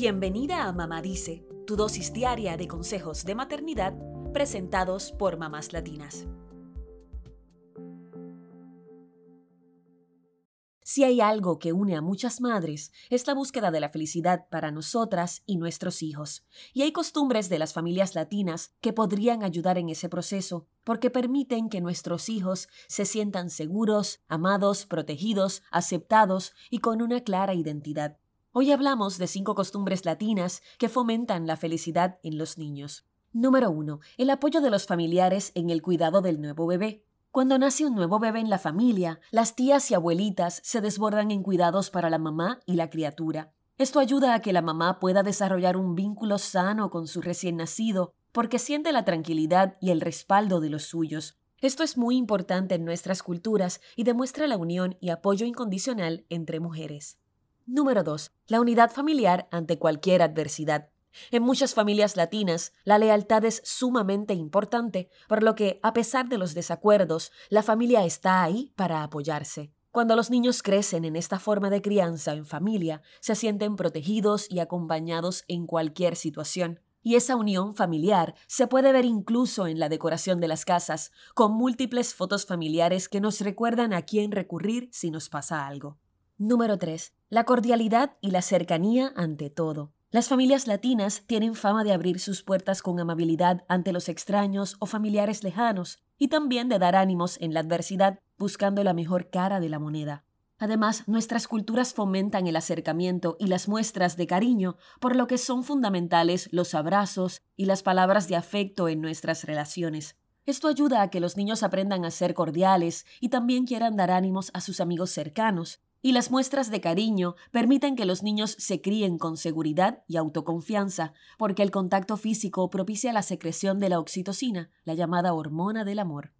Bienvenida a Mamá Dice, tu dosis diaria de consejos de maternidad presentados por mamás latinas. Si hay algo que une a muchas madres, es la búsqueda de la felicidad para nosotras y nuestros hijos. Y hay costumbres de las familias latinas que podrían ayudar en ese proceso, porque permiten que nuestros hijos se sientan seguros, amados, protegidos, aceptados y con una clara identidad. Hoy hablamos de cinco costumbres latinas que fomentan la felicidad en los niños. Número 1. El apoyo de los familiares en el cuidado del nuevo bebé. Cuando nace un nuevo bebé en la familia, las tías y abuelitas se desbordan en cuidados para la mamá y la criatura. Esto ayuda a que la mamá pueda desarrollar un vínculo sano con su recién nacido porque siente la tranquilidad y el respaldo de los suyos. Esto es muy importante en nuestras culturas y demuestra la unión y apoyo incondicional entre mujeres. Número 2. La unidad familiar ante cualquier adversidad. En muchas familias latinas, la lealtad es sumamente importante, por lo que, a pesar de los desacuerdos, la familia está ahí para apoyarse. Cuando los niños crecen en esta forma de crianza en familia, se sienten protegidos y acompañados en cualquier situación. Y esa unión familiar se puede ver incluso en la decoración de las casas, con múltiples fotos familiares que nos recuerdan a quién recurrir si nos pasa algo. Número 3. La cordialidad y la cercanía ante todo. Las familias latinas tienen fama de abrir sus puertas con amabilidad ante los extraños o familiares lejanos y también de dar ánimos en la adversidad buscando la mejor cara de la moneda. Además, nuestras culturas fomentan el acercamiento y las muestras de cariño, por lo que son fundamentales los abrazos y las palabras de afecto en nuestras relaciones. Esto ayuda a que los niños aprendan a ser cordiales y también quieran dar ánimos a sus amigos cercanos, y las muestras de cariño permiten que los niños se críen con seguridad y autoconfianza, porque el contacto físico propicia la secreción de la oxitocina, la llamada hormona del amor.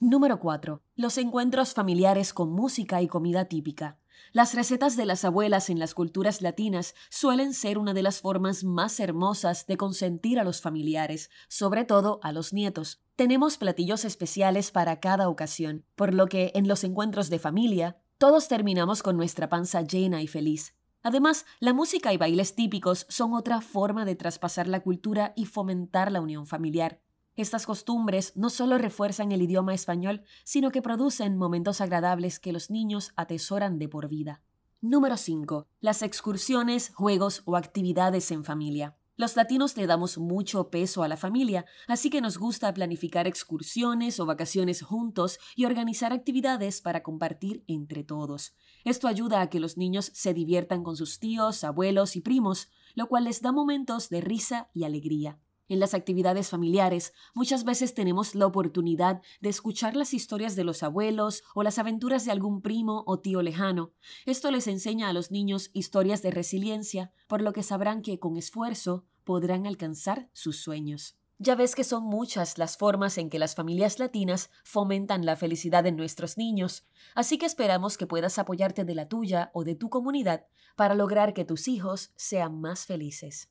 Número 4. Los encuentros familiares con música y comida típica. Las recetas de las abuelas en las culturas latinas suelen ser una de las formas más hermosas de consentir a los familiares, sobre todo a los nietos. Tenemos platillos especiales para cada ocasión, por lo que en los encuentros de familia todos terminamos con nuestra panza llena y feliz. Además, la música y bailes típicos son otra forma de traspasar la cultura y fomentar la unión familiar. Estas costumbres no solo refuerzan el idioma español, sino que producen momentos agradables que los niños atesoran de por vida. Número 5. Las excursiones, juegos o actividades en familia. Los latinos le damos mucho peso a la familia, así que nos gusta planificar excursiones o vacaciones juntos y organizar actividades para compartir entre todos. Esto ayuda a que los niños se diviertan con sus tíos, abuelos y primos, lo cual les da momentos de risa y alegría. En las actividades familiares muchas veces tenemos la oportunidad de escuchar las historias de los abuelos o las aventuras de algún primo o tío lejano. Esto les enseña a los niños historias de resiliencia, por lo que sabrán que con esfuerzo podrán alcanzar sus sueños. Ya ves que son muchas las formas en que las familias latinas fomentan la felicidad en nuestros niños, así que esperamos que puedas apoyarte de la tuya o de tu comunidad para lograr que tus hijos sean más felices.